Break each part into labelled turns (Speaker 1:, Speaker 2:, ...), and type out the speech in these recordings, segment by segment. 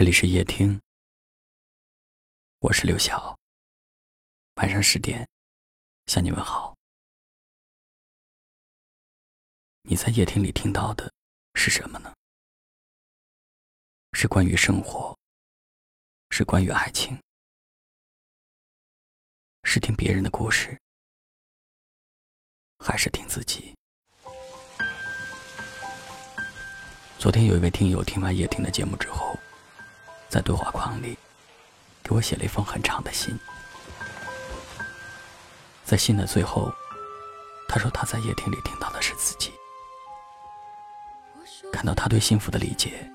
Speaker 1: 这里是夜听，我是刘晓。晚上十点向你问好。你在夜听里听到的是什么呢？是关于生活，是关于爱情，是听别人的故事，还是听自己？昨天有一位听友听完夜听的节目之后，在对话框里给我写了一封很长的信。在信的最后，他说他在夜听里听到的是自己，看到他对幸福的理解，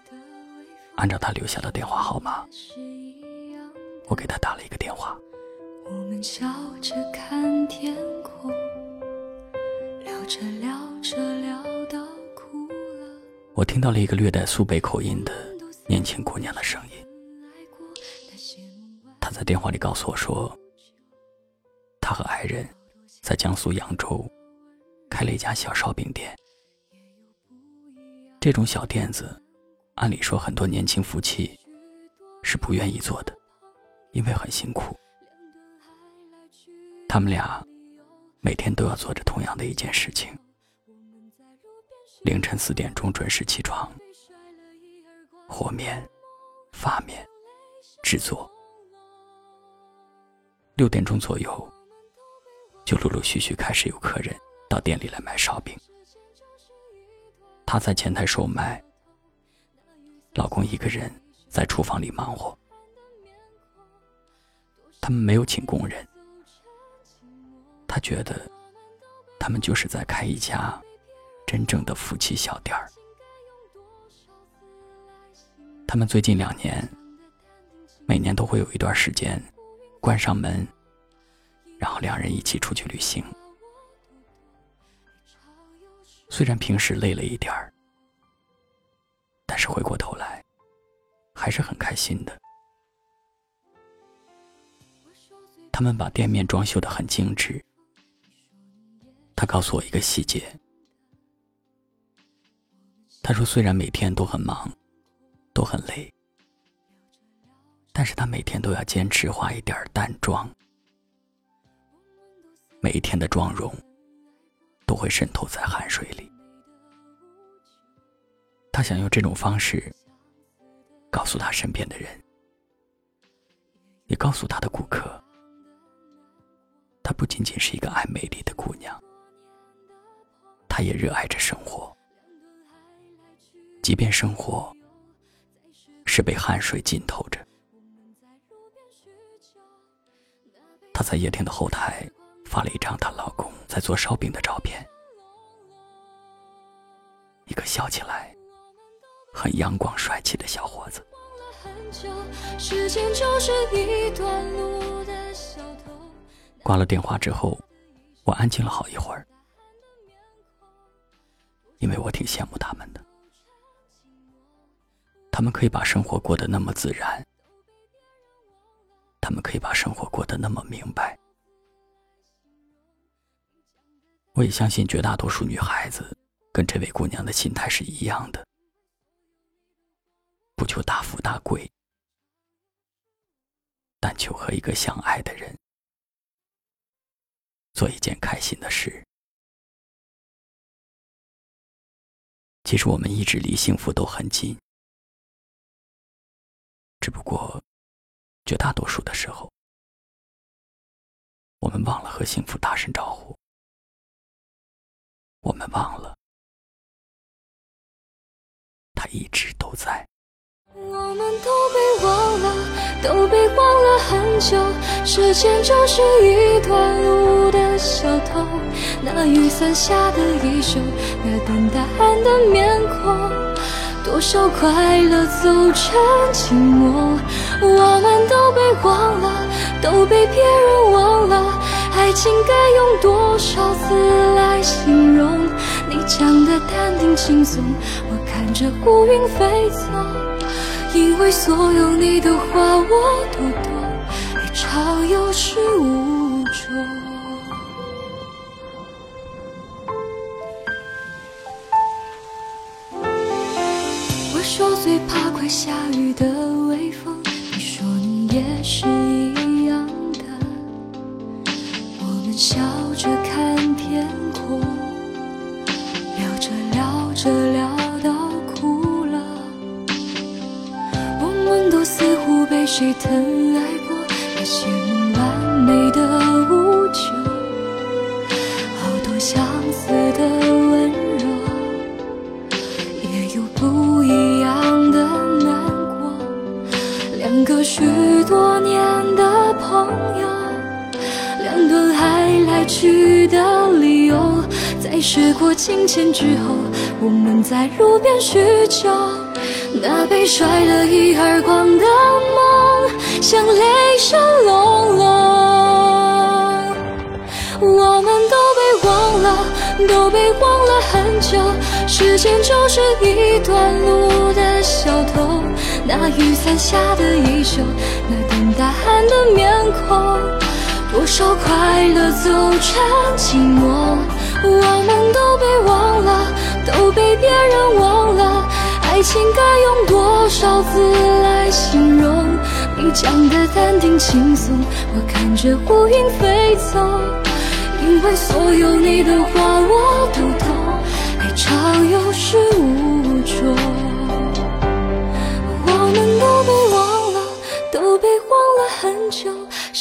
Speaker 1: 按照他留下的电话号码，我给他打了一个电话。我们笑着看天空，聊着聊着聊。我听到了一个略带苏北口音的年轻姑娘的声音。在电话里告诉我说，他和爱人，在江苏扬州开了一家小烧饼店。这种小店子，按理说很多年轻夫妻是不愿意做的，因为很辛苦。他们俩每天都要做着同样的一件事情。凌晨四点钟准时起床，和面、发面、制作。六点钟左右，就陆陆续续开始有客人到店里来买烧饼。她在前台售卖，老公一个人在厨房里忙活。他们没有请工人，他觉得他们就是在开一家。真正的夫妻小店儿，他们最近两年，每年都会有一段时间关上门，然后两人一起出去旅行。虽然平时累了一点儿，但是回过头来还是很开心的。他们把店面装修的很精致。他告诉我一个细节。他说：“虽然每天都很忙，都很累，但是他每天都要坚持化一点淡妆，每一天的妆容都会渗透在汗水里。他想用这种方式告诉他身边的人，也告诉他的顾客，她不仅仅是一个爱美丽的姑娘，她也热爱着生活。”即便生活是被汗水浸透着，她在夜店的后台发了一张她老公在做烧饼的照片，一个笑起来很阳光帅气的小伙子。挂了电话之后，我安静了好一会儿，因为我挺羡慕他们的。他们可以把生活过得那么自然，他们可以把生活过得那么明白。我也相信绝大多数女孩子跟这位姑娘的心态是一样的，不求大富大贵，但求和一个相爱的人做一件开心的事。其实我们一直离幸福都很近。只不过，绝大多数的时候，我们忘了和幸福打声招呼。我们忘了，他一直都在。我们都被忘了，都被忘了很久。时间就是一段路的小偷，那雨伞下的衣袖，那等待的面孔。多少快乐走成寂寞，我被忘了，都被别人忘了。爱情该用多少字来形容？你讲的淡定轻松，我看着乌云飞走。因为所有你的话我都懂，爱潮有始无终。我说最怕快下雨的
Speaker 2: 也是一样的。我们笑着看天空，聊着聊着聊到哭了。我们都似乎被谁疼爱过，那些梦完美的无救，好多相似的个许多年的朋友，两段爱来去的理由，在时过境迁之后，我们在路边叙旧。那被甩了一耳光的梦，像雷声隆隆。我们都被忘了，都被忘了很久。时间就是一段路的小偷。那雨伞下的衣袖，那等答案的面孔，多少快乐走成寂寞。我们都被忘了，都被别人忘了。爱情该用多少字来形容？你讲的淡定轻松，我看着乌云飞走。因为所有你的话我都懂，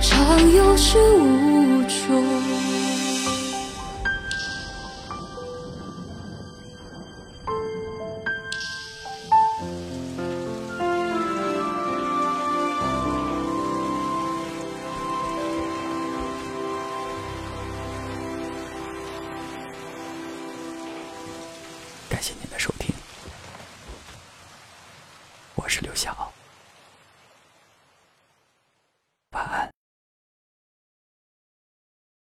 Speaker 2: 常有始无终。
Speaker 1: 感谢您的收听，我是刘晓。